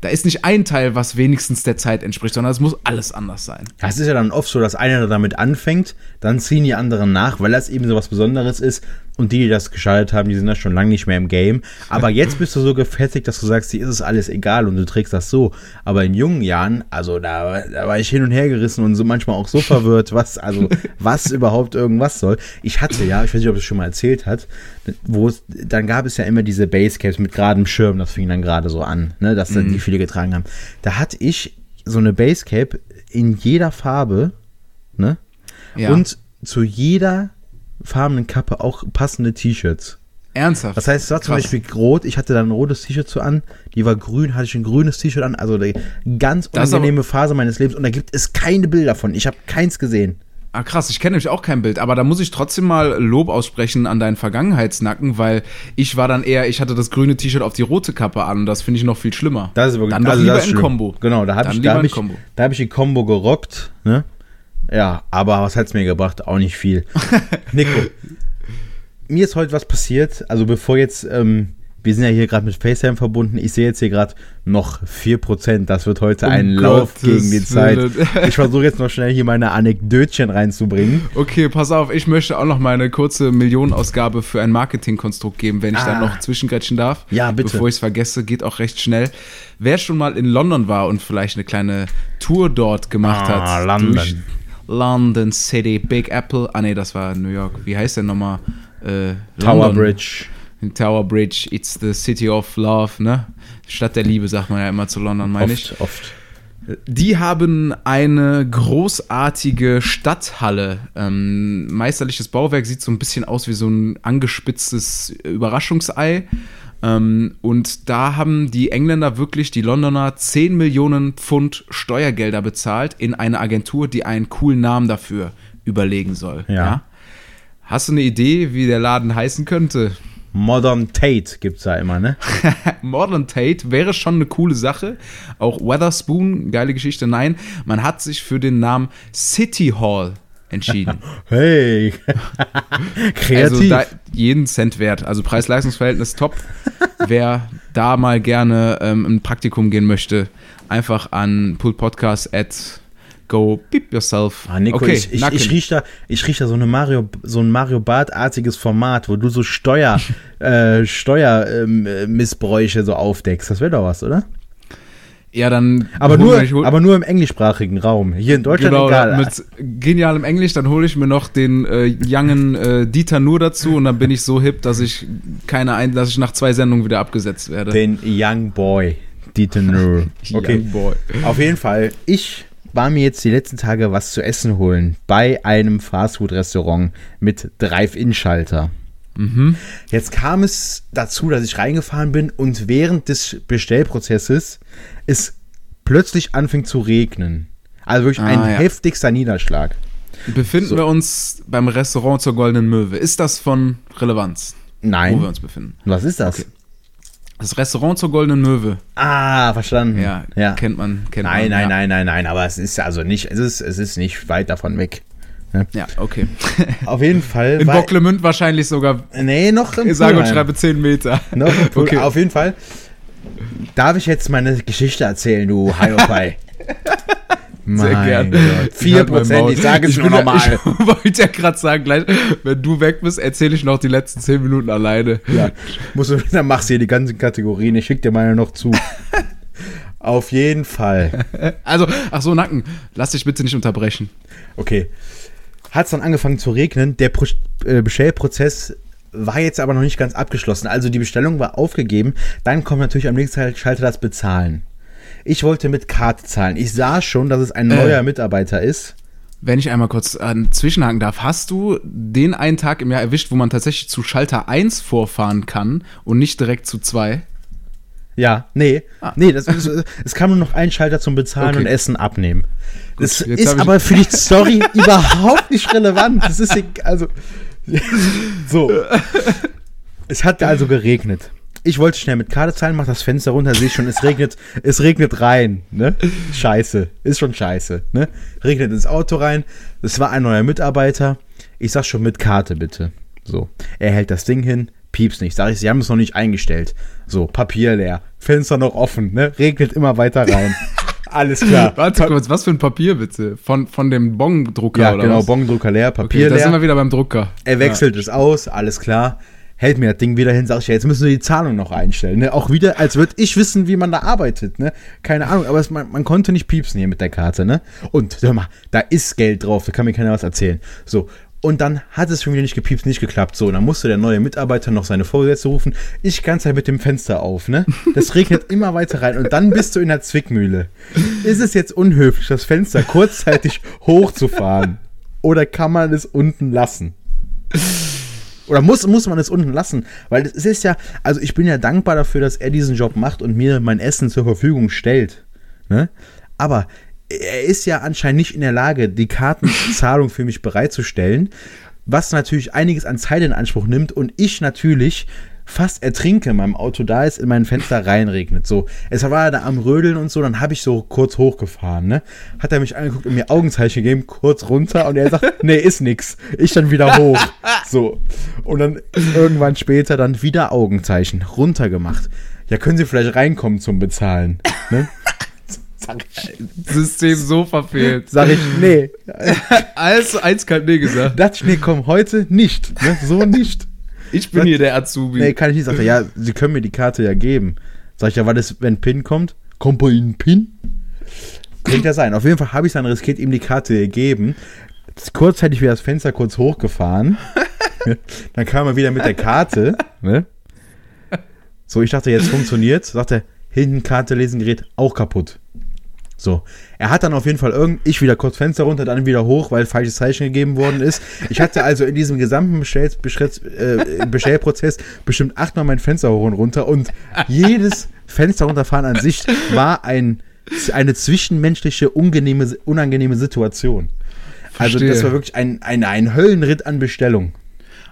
da ist nicht ein Teil, was wenigstens der Zeit entspricht, sondern es muss alles anders sein. Es ist ja dann oft so, dass einer damit anfängt, dann ziehen die anderen nach, weil das eben so was Besonderes ist. Und die, die das geschaltet haben, die sind da schon lange nicht mehr im Game. Aber jetzt bist du so gefestigt, dass du sagst, dir ist es alles egal und du trägst das so. Aber in jungen Jahren, also da, da war ich hin und her gerissen und so manchmal auch so verwirrt, was, also, was überhaupt irgendwas soll. Ich hatte ja, ich weiß nicht, ob es schon mal erzählt hat, wo es, dann gab es ja immer diese Basecaps mit geradem Schirm, das fing dann gerade so an, ne, dass dann die viele getragen haben. Da hatte ich so eine Basecap in jeder Farbe ne? Ja. Und zu jeder farbenen Kappe auch passende T-Shirts. Ernsthaft? Das heißt, es war zum Krass. Beispiel rot, ich hatte dann ein rotes T-Shirt so an, die war grün, hatte ich ein grünes T-Shirt an, also die ganz unangenehme Phase meines Lebens und da gibt es keine Bilder von. Ich habe keins gesehen. Ah, krass, ich kenne nämlich auch kein Bild, aber da muss ich trotzdem mal Lob aussprechen an deinen Vergangenheitsnacken, weil ich war dann eher, ich hatte das grüne T-Shirt auf die rote Kappe an und das finde ich noch viel schlimmer. Das ist wirklich Dann doch also lieber das ist in. Kombo. Genau, da habe ich, da hab ich, da hab ich die Kombo gerockt, ne? Ja, aber was hat's mir gebracht? Auch nicht viel. Nico, mir ist heute was passiert, also bevor jetzt, ähm, wir sind ja hier gerade mit FaceTime verbunden, ich sehe jetzt hier gerade noch 4%, das wird heute Um ein Lauf Gottes gegen die Zeit. Ich versuche jetzt noch schnell hier meine Anekdötchen reinzubringen. Okay, pass auf, ich möchte auch noch mal eine kurze Millionenausgabe für ein Marketingkonstrukt geben, wenn ich Ah. dann noch zwischengrätschen darf. Ja, bitte. Bevor ich es vergesse, geht auch recht schnell. Wer schon mal in London war und vielleicht eine kleine Tour dort gemacht Ah, hat. London. durch London City, Big Apple. Ah nee, das war New York. Wie heißt der nochmal? Äh, Tower London. Bridge. Tower Bridge, it's the city of love, ne? Stadt der Liebe, sagt man ja immer zu London, meine ich. Oft, oft. Die haben eine großartige Stadthalle. Ähm, meisterliches Bauwerk sieht so ein bisschen aus wie so ein angespitztes Überraschungsei. Ähm, und da haben die Engländer wirklich, die Londoner, 10 Millionen Pfund Steuergelder bezahlt in eine Agentur, die einen coolen Namen dafür überlegen soll. Ja. Hast du eine Idee, wie der Laden heißen könnte? Modern Tate gibt's da immer, ne? Modern Tate wäre schon eine coole Sache. Auch Weatherspoon, geile Geschichte. Nein, man hat sich für den Namen City Hall entschieden. Hey. Kreativ. Also jeden Cent wert. Also Preis-Leistungs-Verhältnis top. Wer da mal gerne ähm, ein Praktikum gehen möchte, einfach an Pultpodcast at go beep yourself. Ah, Nico, okay, ich, ich, ich riech da, ich riech da so, eine Mario, so ein Mario Bart-artiges Format, wo du so Steuer, äh, Steuermissbräuche so aufdeckst. Das wäre doch was, oder? Ja, dann Aber nur, ich aber nur im englischsprachigen Raum. Hier in Deutschland Genau, egal. mit genialem Englisch, dann hole ich mir noch den äh, youngen äh, Dieter Nur dazu und dann bin ich so hip, dass ich keine ein, dass ich nach zwei Sendungen wieder abgesetzt werde. Den Young Boy, Dieter Nuhr. Okay. Young Boy. Auf jeden Fall, ich war mir jetzt die letzten Tage was zu essen holen bei einem Fastfood-Restaurant mit Drive-In-Schalter. Mhm. Jetzt kam es dazu, dass ich reingefahren bin und während des Bestellprozesses es plötzlich anfing zu regnen. Also wirklich ein Ah, ja. heftigster Niederschlag. Befinden So. wir uns beim Restaurant zur Goldenen Möwe? Ist das von Relevanz, wo wir Nein. uns befinden? Was ist das? Okay. Das Restaurant zur Goldenen Möwe. Ah, verstanden. Ja, ja. kennt man, kennt Nein, man. nein, ja. nein, nein, nein, aber es ist also nicht, es ist, es ist nicht weit davon weg. Ja, okay. Auf jeden Fall. In Bocklemünd wahrscheinlich sogar, Nee, noch im ich sage und schreibe 10 Meter. Noch im Pool. Okay. Auf jeden Fall. Darf ich jetzt meine Geschichte erzählen, du Hiopai? Sehr gern. Gott. Ich halt mein 4%, Maul. ich sage es nur nochmal. Ich wollte ja gerade sagen, gleich, wenn du weg bist, erzähle ich noch die letzten 10 Minuten alleine. Ja, musst du, dann machst du hier die ganzen Kategorien. Ich schick dir meine noch zu. Auf jeden Fall. Also, ach so, Nacken, lass dich bitte nicht unterbrechen. Okay. Hat es dann angefangen zu regnen. Der Pro äh, Bestellprozess war jetzt aber noch nicht ganz abgeschlossen. Also die Bestellung war aufgegeben. Dann kommt natürlich am nächsten Schalter das Bezahlen. Ich wollte mit Karte zahlen. Ich sah schon, dass es ein Äh. neuer Mitarbeiter ist. Wenn ich einmal kurz äh, zwischenhaken darf, hast du den einen Tag im Jahr erwischt, wo man tatsächlich zu Schalter 1 vorfahren kann und nicht direkt zu 2? Ja, nee. Ah. Nee, das ist, es kam nur noch ein Schalter zum Bezahlen Okay. und Essen abnehmen. Das jetzt ist aber für die Story überhaupt nicht relevant. Das ist also so. Es hat also geregnet. Ich wollte schnell mit Karte zahlen, mach das Fenster runter, sehe schon, es regnet, es regnet rein, ne? Scheiße, ist schon scheiße, ne? Regnet ins Auto rein. Es war ein neuer Mitarbeiter. Ich sag schon mit Karte bitte. So, er hält das Ding hin, pieps nicht. Sag ich, sie haben es noch nicht eingestellt. So, Papier leer, Fenster noch offen, ne? Regnet immer weiter rein. Alles klar. Warte kurz, was für ein Papier bitte? Von, von dem Bongdrucker Ja, oder genau, was? Bongdrucker leer, Okay, Papier da sind leer. wir wieder beim Drucker. Er wechselt es aus, alles klar. Hält mir das Ding wieder hin, sag ich, ja, jetzt müssen wir die Zahlung noch einstellen. Ne? Auch wieder, als würde ich wissen, wie man da arbeitet. Ne? Keine Ahnung, aber es, man, man konnte nicht piepsen hier mit der Karte. Ne? Und hör mal, da ist Geld drauf, da kann mir keiner was erzählen. So. Und dann hat es schon wieder nicht gepiepst, nicht geklappt. So, dann musste der neue Mitarbeiter noch seine Vorgesetzte rufen. Ich ganz halt mit dem Fenster auf, ne? Das regnet immer weiter rein und dann bist du in der Zwickmühle. Ist es jetzt unhöflich, das Fenster kurzzeitig hochzufahren? oder kann man es unten lassen? Oder muss, muss man es unten lassen? Weil es ist ja, also ich bin ja dankbar dafür, dass er diesen Job macht und mir mein Essen zur Verfügung stellt. Ne? Aber er ist ja anscheinend nicht in der Lage, die Kartenzahlung für mich bereitzustellen, was natürlich einiges an Zeit in Anspruch nimmt und ich natürlich fast ertrinke in meinem Auto, da es in mein Fenster reinregnet. So, es war da am Rödeln und so, dann habe ich so kurz hochgefahren, ne? Hat er mich angeguckt und mir Augenzeichen gegeben, kurz runter und er sagt, nee, ist nix. Ich dann wieder hoch. So. Und dann irgendwann später dann wieder Augenzeichen runter gemacht. Ja, können Sie vielleicht reinkommen zum Bezahlen, ne? System so verfehlt. Sag ich, nee. Also eiskalt nee gesagt. Dachte ich mir, komm, heute nicht. Ne? So nicht. Ich bin hier der Azubi. Nee, kann ich nicht. Sagt er, ja, Sie können mir die Karte ja geben. Sag ich, ja, was ist, wenn PIN kommt? Kommt bei Ihnen PIN? Könnte ja sein. Auf jeden Fall habe ich dann riskiert, ihm die Karte gegeben. Kurz hätte ich wieder das Fenster kurz hochgefahren. dann kam er wieder mit der Karte. Ne? So, ich dachte, jetzt funktioniert. Sagt er, hinten Karte lesen Gerät auch kaputt. So, er hat dann auf jeden Fall irgend, ich wieder kurz Fenster runter, dann wieder hoch, weil falsches Zeichen gegeben worden ist. Ich hatte also in diesem gesamten Bestell, Beschritt, äh, Bestellprozess bestimmt achtmal mein Fenster hoch und runter und jedes Fenster runterfahren an sich war ein, eine zwischenmenschliche, unangenehme, unangenehme Situation. Also Verstehe. das war wirklich ein, ein, ein Höllenritt an Bestellung.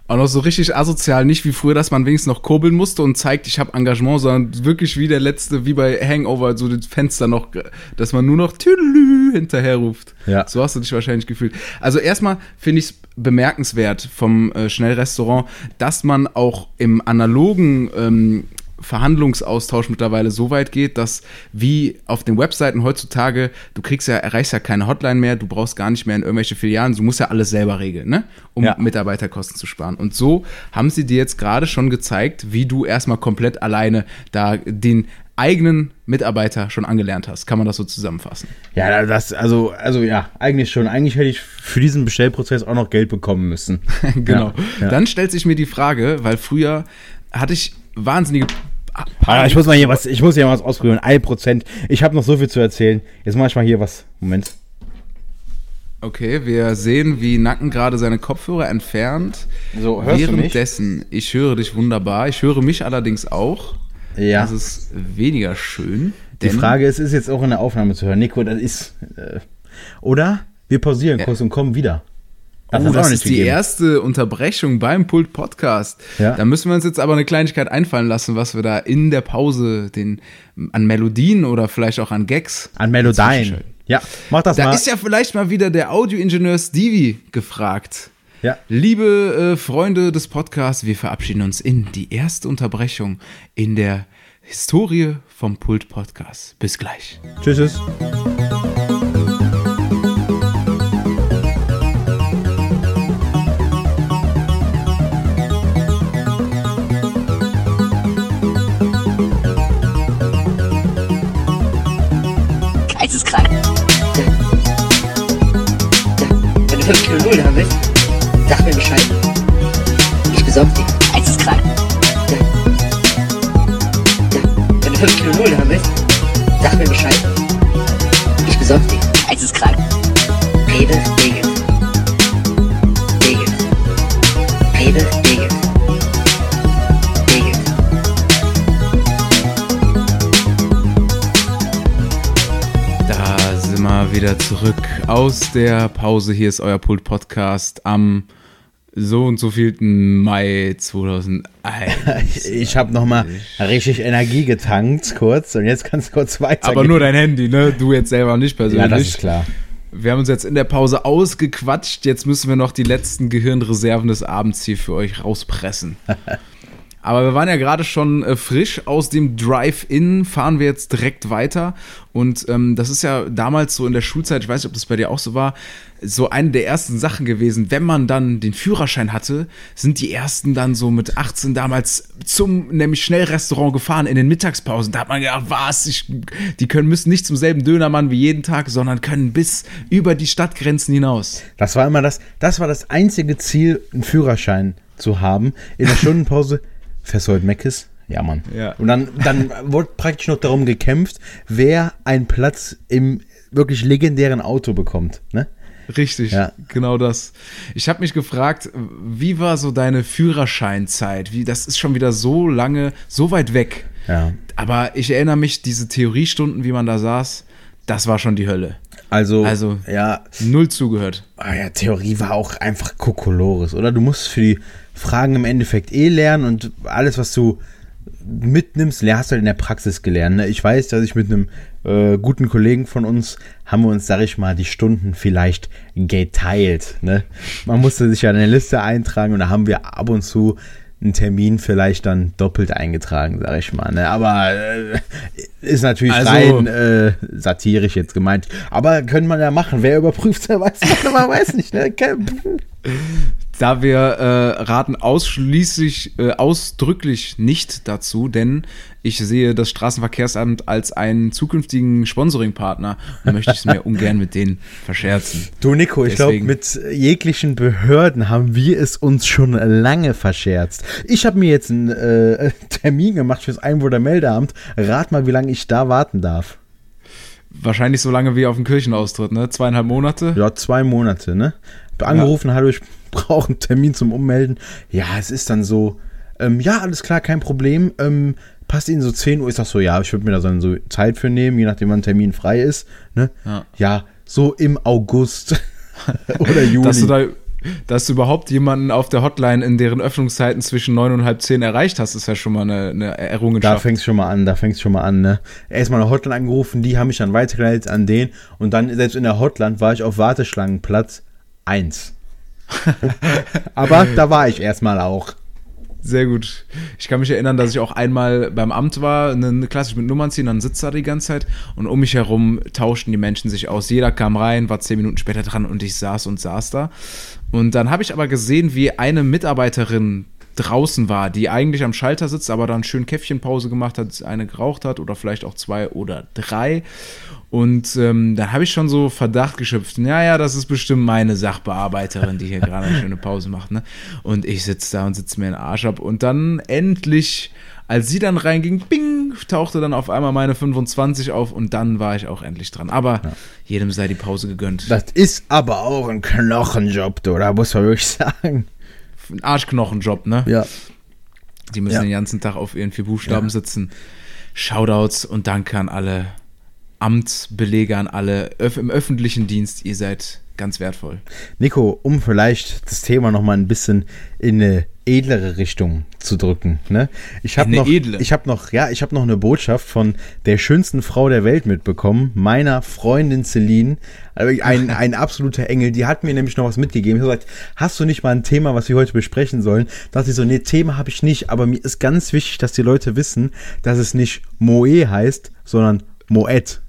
Auch noch so richtig asozial, nicht wie früher, dass man wenigstens noch kurbeln musste und zeigt, ich habe Engagement, sondern wirklich wie der letzte, wie bei Hangover, so das Fenster noch, dass man nur noch Tüdelü hinterher ruft. Ja. So hast du dich wahrscheinlich gefühlt. Also erstmal finde ich es bemerkenswert vom äh, Schnellrestaurant, dass man auch im analogen ähm, Verhandlungsaustausch mittlerweile so weit geht, dass wie auf den Webseiten heutzutage, du kriegst ja, erreichst ja keine Hotline mehr, du brauchst gar nicht mehr in irgendwelche Filialen, du musst ja alles selber regeln, ne? Um Ja. Mitarbeiterkosten zu sparen. Und so haben sie dir jetzt gerade schon gezeigt, wie du erstmal komplett alleine da den eigenen Mitarbeiter schon angelernt hast. Kann man das so zusammenfassen? Ja, das, also, also ja, eigentlich schon. Eigentlich hätte ich für diesen Bestellprozess auch noch Geld bekommen müssen. genau. Ja, ja. Dann stellt sich mir die Frage, weil früher hatte ich wahnsinnige Ah, ich muss mal hier was, ich muss hier mal was ausprobieren. Ein Prozent. Ich habe noch so viel zu erzählen. Jetzt mache ich mal hier was. Moment. Okay, wir sehen, wie Nacken gerade seine Kopfhörer entfernt. So, hörst du mich? Währenddessen, ich höre dich wunderbar. Ich höre mich allerdings auch. Ja. Das ist weniger schön. Die Frage ist, ist jetzt auch in der Aufnahme zu hören. Nico, das ist. Äh, oder wir pausieren kurz und kommen wieder. Oh, hat's auch das ist die gegeben. erste Unterbrechung beim Pult Podcast. Ja. Da müssen wir uns jetzt aber eine Kleinigkeit einfallen lassen, was wir da in der Pause den, an Melodien oder vielleicht auch an Gags An Melodien. Ja, mach das Da mal. ist ja vielleicht mal wieder der Audioingenieur Stevie gefragt. ja. Liebe äh, Freunde des Podcasts, wir verabschieden uns in die erste Unterbrechung in der Historie vom Pult Podcast. Bis gleich. Tschüss. tschüss. Sag mir Bescheid. Ich besorg dir. Geisteskrank. Wenn du 5 Kilo Nudeln haben willst, sag mir Bescheid. Ich besorg dir. Rewe, Degen. Degen. Rewe. Degen. Da sind wir wieder zurück aus der Pause. Hier ist euer Pult Podcast am so und so vielten Mai 2001. Ich habe nochmal richtig Energie getankt, kurz. Und jetzt kannst du kurz weiter. Aber nur dein Handy, ne? Du jetzt selber nicht persönlich. Ja, das ist klar. Wir haben uns jetzt in der Pause ausgequatscht. Jetzt müssen wir noch die letzten Gehirnreserven des Abends hier für euch rauspressen. Aber wir waren ja gerade schon äh, frisch aus dem Drive-In, fahren wir jetzt direkt weiter. Und ähm, das ist ja damals so in der Schulzeit, ich weiß nicht, ob das bei dir auch so war, so eine der ersten Sachen gewesen. Wenn man dann den Führerschein hatte, sind die ersten dann so mit 18 damals zum nämlich Schnellrestaurant gefahren in den Mittagspausen. Da hat man gedacht, was, ich, die können müssen nicht zum selben Dönermann wie jeden Tag, sondern können bis über die Stadtgrenzen hinaus. Das war immer das, das war das einzige Ziel, einen Führerschein zu haben. In der Stundenpause, heute Meckes? Ja, Mann. Ja. Und dann, dann wurde praktisch noch darum gekämpft, wer einen Platz im wirklich legendären Auto bekommt. Ne? Richtig, Ja. genau das. Ich habe mich gefragt, wie war so deine Führerscheinzeit? Wie, das ist schon wieder so lange, so weit weg. Ja. Aber ich erinnere mich, diese Theoriestunden, wie man da saß, das war schon die Hölle. Also, Also- ja, Null zugehört. ah ja, Theorie war auch einfach Kokolores, oder? Du musst für die Fragen im Endeffekt eh lernen und alles, was du mitnimmst, hast du halt in der Praxis gelernt. Ne? Ich weiß, dass ich mit einem äh, guten Kollegen von uns haben wir uns, sag ich mal, die Stunden vielleicht geteilt. Ne? Man musste sich ja in eine Liste eintragen und da haben wir ab und zu einen Termin vielleicht dann doppelt eingetragen, sag ich mal. Ne? Aber äh, ist natürlich Also- rein äh, satirisch jetzt gemeint. Aber können man ja machen. Wer überprüft, der weiß, man weiß nicht. Ne? Da wir äh, raten ausschließlich, äh, ausdrücklich nicht dazu, denn ich sehe das Straßenverkehrsamt als einen zukünftigen Sponsoringpartner und möchte es mir ungern mit denen verscherzen. Du Nico, ich glaube, Deswegen. mit jeglichen Behörden haben wir es uns schon lange verscherzt. Ich habe mir jetzt einen äh, Termin gemacht fürs Einwohnermeldeamt. Rat mal, wie lange ich da warten darf. Wahrscheinlich so lange wie auf dem Kirchenaustritt, ne? Zweieinhalb Monate. Ja, zwei Monate, ne? Angerufen, hallo, ich brauche einen Termin zum Ummelden. Ja, es ist dann so, ähm, ja, alles klar, kein Problem. Ähm, passt Ihnen so 10 Uhr? Ist das so, ja, ich würde mir da dann so Zeit für nehmen, je nachdem, wann ein Termin frei ist. Ne? Ja. ja so im August oder Juli. Dass du da, dass du überhaupt jemanden auf der Hotline in deren Öffnungszeiten zwischen neun und halb zehn erreicht hast, ist ja schon mal eine, eine Da Errungenschaft. fängt's schon mal an, da fängt's schon mal an, ne? Erstmal eine Hotline angerufen, die haben mich dann weitergeleitet an den und dann selbst in der Hotline war ich auf Warteschlangenplatz 1. Aber da war ich erstmal auch. Sehr gut. Ich kann mich erinnern, dass ich auch einmal beim Amt war, klassisch mit Nummern ziehen, dann sitzt da die ganze Zeit und um mich herum tauschten die Menschen sich aus. Jeder kam rein, war zehn Minuten später dran und ich saß und saß da. Und dann habe ich aber gesehen, wie eine Mitarbeiterin draußen war, die eigentlich am Schalter sitzt, aber dann schön Käffchenpause gemacht hat, eine geraucht hat oder vielleicht auch zwei oder drei. Und ähm, dann habe ich schon so Verdacht geschöpft. Naja, das ist bestimmt meine Sachbearbeiterin, die hier gerade eine schöne Pause macht. Ne? Und ich sitze da und sitze mir den Arsch ab. Und dann endlich, als sie dann reinging, bing, tauchte dann auf einmal meine 25 auf und dann war ich auch endlich dran. Aber jedem sei die Pause gegönnt. Das ist aber auch ein Knochenjob, du, da muss man wirklich sagen. Ein Arschknochenjob, ne? Ja. Die müssen Ja. den ganzen Tag auf ihren vier Buchstaben Ja. sitzen. Shoutouts und Danke an alle Amtsbelege, an alle Öff im öffentlichen Dienst. Ihr seid ganz wertvoll. Nico, um vielleicht das Thema noch mal ein bisschen in eine edlere Richtung zu drücken, ne? Ich habe noch edle? ich habe noch ja, ich habe noch eine Botschaft von der schönsten Frau der Welt mitbekommen, meiner Freundin Celine, Also ein, ein absoluter Engel, die hat mir nämlich noch was mitgegeben. Sie hat gesagt, hast du nicht mal ein Thema, was wir heute besprechen sollen? Da dachte ich so, nee, Thema habe ich nicht, aber mir ist ganz wichtig, dass die Leute wissen, dass es nicht Moe heißt, sondern Moet.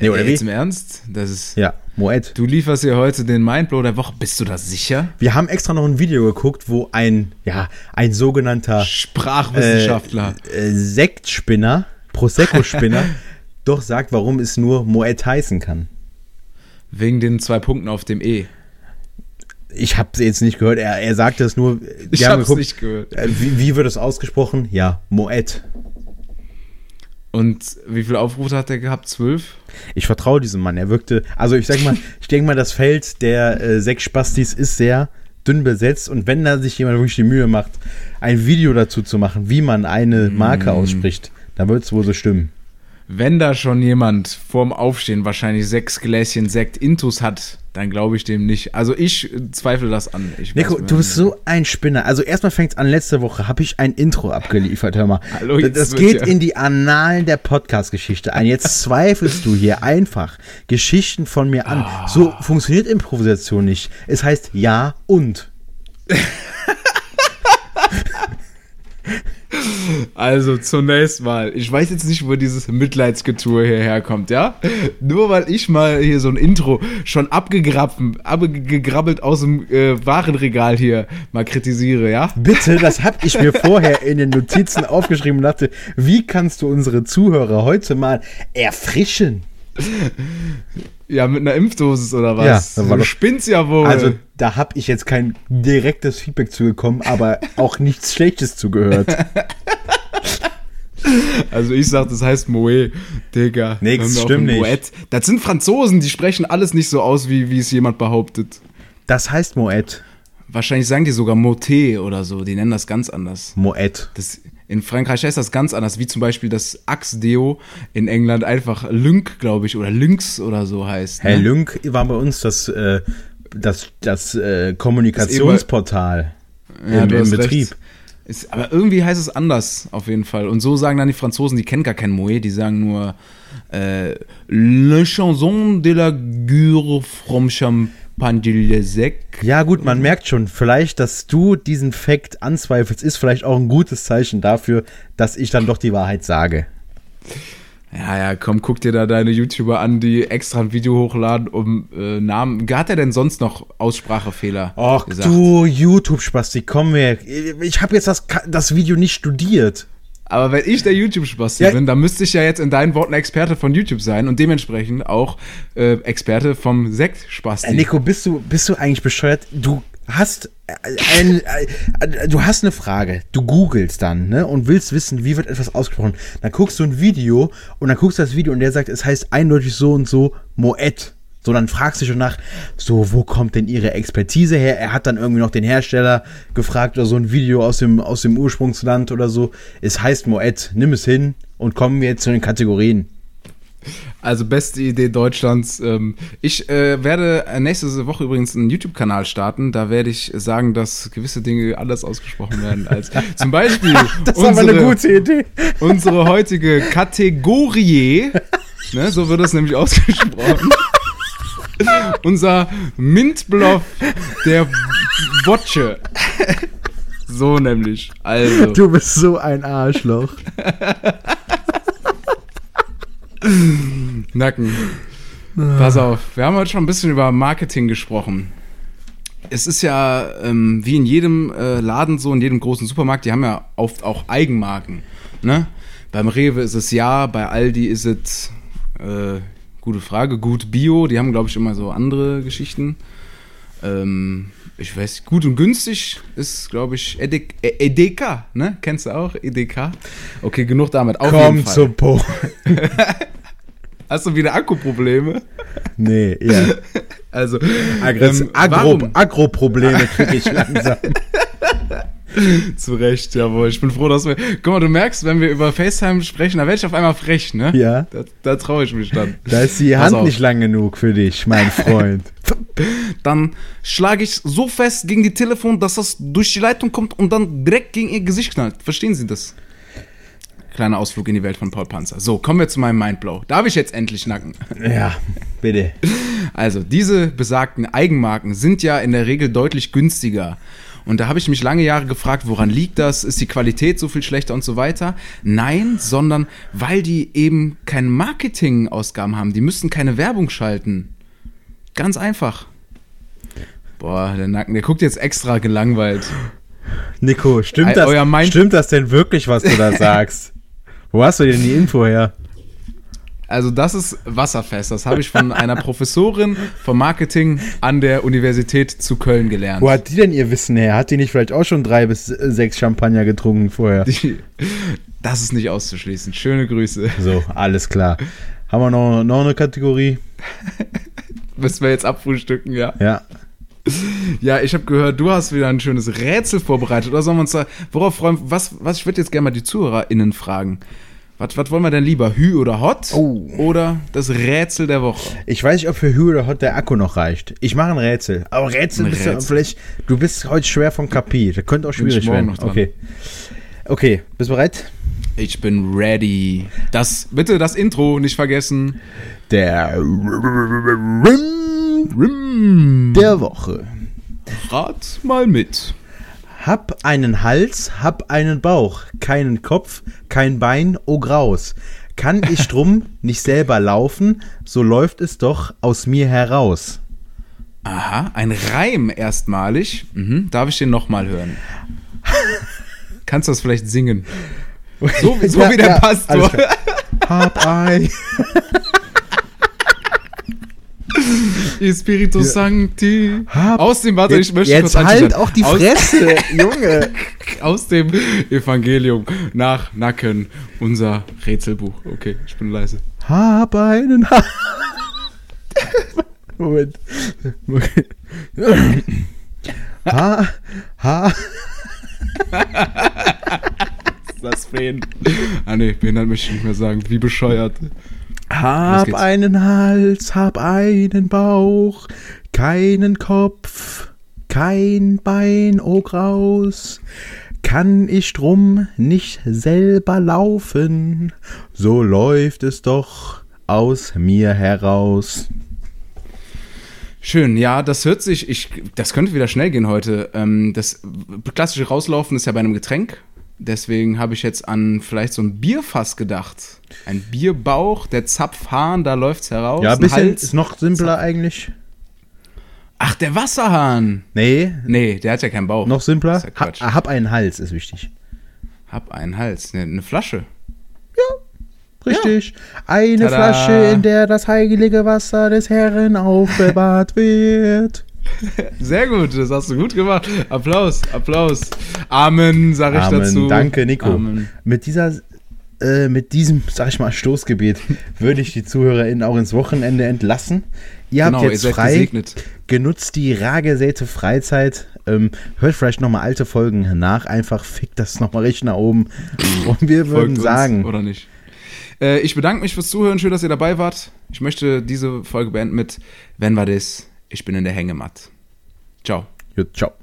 Nee, oder Ey, Jetzt wie? im Ernst? Das ist. Ja, Moet. Du lieferst hier heute den Mindblow der Woche. Bist du da sicher? Wir haben extra noch ein Video geguckt, wo ein, ja, ein sogenannter Sprachwissenschaftler. äh, Sektspinner, Prosecco-Spinner, doch sagt, warum es nur Moet heißen kann. Wegen den zwei Punkten auf dem E. Ich habe es jetzt nicht gehört, er, er sagte es nur. Ich hab's geguckt, nicht gehört. Äh, wie, wie wird es ausgesprochen? Ja, Moet. Und wie viele Aufrufe hat er gehabt? Zwölf? Ich vertraue diesem Mann. Er wirkte, also ich sag mal, ich denke mal, das Feld der äh, Sekt-Spastis ist sehr dünn besetzt und wenn da sich jemand wirklich die Mühe macht, ein Video dazu zu machen, wie man eine Marke ausspricht, dann wird es wohl so stimmen. Wenn da schon jemand vorm Aufstehen wahrscheinlich sechs Gläschen Sekt Intus hat, dann glaube ich dem nicht. Also ich zweifle das an. Ich Nico, du bist so ein Spinner. Also erstmal fängt es an, letzte Woche habe ich ein Intro abgeliefert, hör mal. Hallo, das wird geht ja- in die Annalen der Podcast-Geschichte ein. Jetzt zweifelst du hier einfach Geschichten von mir an. Ah. So funktioniert Improvisation nicht. Es heißt ja und. Also zunächst mal, ich weiß jetzt nicht, wo dieses Mitleidsgetue hierher kommt, ja? Nur weil ich mal hier so ein Intro schon abgegrabbelt aus dem äh, Warenregal hier mal kritisiere, ja? Bitte, das habe ich mir vorher in den Notizen aufgeschrieben und dachte, wie kannst du unsere Zuhörer heute mal erfrischen? Ja, mit einer Impfdosis oder was? Ja, du spinnst ja wohl. Also da habe ich jetzt kein direktes Feedback zugegeben, aber auch nichts Schlechtes zugehört. Also ich sag, das heißt Moe, Digga. Nix, stimmt nicht. Moet. Das sind Franzosen, die sprechen alles nicht so aus, wie, wie es jemand behauptet. Das heißt Moet. Wahrscheinlich sagen die sogar Moté oder so, die nennen das ganz anders. Moet. Das, in Frankreich heißt das ganz anders, wie zum Beispiel das Axe-Deo in England einfach Lynx, glaube ich, oder Lynx oder so heißt. Herr ne? Lünk war bei uns das, äh, das, das äh, Kommunikationsportal Ja, im, du im Betrieb. recht. Ist, aber irgendwie heißt es anders, auf jeden Fall. Und so sagen dann die Franzosen, die kennen gar kein Moe, die sagen nur äh, Le chanson de la gure from champagne de sec. Ja, gut, man merkt schon, vielleicht, dass du diesen Fakt anzweifelst, ist vielleicht auch ein gutes Zeichen dafür, dass ich dann doch die Wahrheit sage. Ja, ja, komm, guck dir da deine YouTuber an, die extra ein Video hochladen, um äh, Namen. Hat er denn sonst noch Aussprachefehler? Ach gesagt? du YouTube-Spasti, komm her. Ich habe jetzt das, das Video nicht studiert. Aber wenn ich der YouTube-Spasti Ja. bin, dann müsste ich ja jetzt in deinen Worten Experte von YouTube sein und dementsprechend auch äh, Experte vom Sekt-Spasti. Äh, Nico, bist du, bist du eigentlich bescheuert? Du hast äh, ein, äh, du hast eine Frage, du googelst dann, ne, und willst wissen, wie wird etwas ausgesprochen. Dann guckst du ein Video und dann guckst du das Video und der sagt, es heißt eindeutig so und so Moet. So, dann fragst du schon nach, so, wo kommt denn ihre Expertise her? Er hat dann irgendwie noch den Hersteller gefragt oder so ein Video aus dem, aus dem Ursprungsland oder so. Es heißt Moet, nimm es hin und kommen wir jetzt zu den Kategorien. Also beste Idee Deutschlands. Ähm, ich äh, werde nächste Woche übrigens einen YouTube-Kanal starten. Da werde ich sagen, dass gewisse Dinge anders ausgesprochen werden als zum Beispiel Das ist aber eine gute Idee. unsere heutige Kategorie. Ne, so wird es nämlich ausgesprochen. Unser Mintbluff der Wotsche. So nämlich. Also. Du bist so ein Arschloch. Nacken. Pass auf, wir haben heute schon ein bisschen über Marketing gesprochen. Es ist ja ähm, wie in jedem äh, Laden so, in jedem großen Supermarkt, die haben ja oft auch Eigenmarken. Ne? Beim Rewe ist es ja, bei Aldi ist es, äh, gute Frage, gut Bio, die haben glaube ich immer so andere Geschichten. Ähm, ich weiß, gut und günstig ist, glaube ich, Edek, E- Edeka, ne? Kennst du auch? Edeka? Okay, genug damit. Auf jeden Komm Fall. zum Po. Hast du wieder Akkuprobleme? Nee, ja. Also, Aggress ähm, Agro? Agro-Probleme kriege ich langsam. Zu Recht, jawohl. Ich bin froh, dass wir. Guck mal, du merkst, wenn wir über FaceTime sprechen, da werde ich auf einmal frech, ne? Ja. Da, da traue ich mich dann. Da ist die Hand nicht lang genug für dich, mein Freund. Dann schlage ich so fest gegen die Telefon, dass das durch die Leitung kommt und dann direkt gegen ihr Gesicht knallt. Verstehen Sie das? Kleiner Ausflug in die Welt von Paul Panzer. So, kommen wir zu meinem Mindblow. Darf ich jetzt endlich nacken? ja, bitte. Also, diese besagten Eigenmarken sind ja in der Regel deutlich günstiger. Und da habe ich mich lange Jahre gefragt, woran liegt das? Ist die Qualität so viel schlechter und so weiter? Nein, sondern weil die eben keine Marketingausgaben haben. Die müssten keine Werbung schalten. Ganz einfach. Boah, der Nacken, der guckt jetzt extra gelangweilt. Nico, stimmt das, stimmt das denn wirklich, was du da sagst? Wo hast du denn die Info her? Also das ist wasserfest. Das habe ich von einer Professorin vom Marketing an der Universität zu Köln gelernt. Wo hat die denn ihr Wissen her? Hat die nicht vielleicht auch schon drei bis äh, sechs Champagner getrunken vorher? Die, das ist nicht auszuschließen. Schöne Grüße. So, alles klar. Haben wir noch, noch eine Kategorie? Müssen wir jetzt abfrühstücken, ja. Ja. Ja, ich habe gehört, du hast wieder ein schönes Rätsel vorbereitet. Oder sollen wir uns da, worauf freuen, was, was, ich würde jetzt gerne mal die ZuhörerInnen fragen. Was, was wollen wir denn lieber, Hü oder Hot? Oh. Oder das Rätsel der Woche? Ich weiß nicht, ob für Hü oder Hot der Akku noch reicht. Ich mache ein Rätsel. Aber Rätsel, Ein bist du Rätsel. vielleicht. Du bist heute schwer vom Kapi. Das könnte auch schwierig werden. Okay. Okay, bist du bereit? Ich bin ready. Das, bitte das Intro nicht vergessen. Der Rim der Woche. Rat mal mit. Hab einen Hals, hab einen Bauch, keinen Kopf, kein Bein, oh Graus. Kann ich drum nicht selber laufen, so läuft es doch aus mir heraus. Aha, ein Reim erstmalig. Mhm. Darf ich den nochmal hören? Kannst du das vielleicht singen? So, so Ja, wie der ja, Pastor. Hab ein. Espiritu Sancti. Hab- Aus dem, warte, Jetzt, ich möchte jetzt kurz halt auch die aus, Fresse, Junge. Aus dem Evangelium nach Nacken, unser Rätselbuch. Okay, ich bin leise. Hab einen ha Moment. Moment. Ha, ha. Das Feen. Ah nee, behindert möchte ich nicht mehr sagen. Wie bescheuert. Hab einen Hals, hab einen Bauch, keinen Kopf, kein Bein, oh Graus. Kann ich drum nicht selber laufen, so läuft es doch aus mir heraus. Schön, ja, das hört sich, ich, das könnte wieder schnell gehen heute. Ähm, das klassische Rauslaufen ist ja bei einem Getränk. Deswegen habe ich jetzt an vielleicht so ein Bierfass gedacht. Ein Bierbauch, der Zapfhahn, da läuft's heraus. Ja, ein bisschen Hals. ist noch simpler eigentlich. Ach, der Wasserhahn. Nee, Nee, der hat ja keinen Bauch. noch simpler. Ja Ha, Quatsch. hab einen Hals, ist wichtig. Hab einen Hals, ne, eine Flasche. Richtig. Eine Tada. Flasche, in der das heilige Wasser des Herrn aufbewahrt wird. Sehr gut, das hast du gut gemacht. Applaus, Applaus. Amen, sag ich Amen. dazu. Danke, Nico. Amen. Mit dieser, äh, mit diesem, sag ich mal, Stoßgebet würde ich die ZuhörerInnen auch ins Wochenende entlassen. Ihr Genau, habt ihr jetzt frei. gesegnet. Genutzt die rar gesäte Freizeit. Ähm, hört vielleicht nochmal alte Folgen nach. Einfach fickt das nochmal richtig nach oben. Und wir würden sagen, Oder nicht? Äh, ich bedanke mich fürs Zuhören. Schön, dass ihr dabei wart. Ich möchte diese Folge beenden mit Wenn war das? Ich bin in der Hängematte. Ciao. gut, ciao.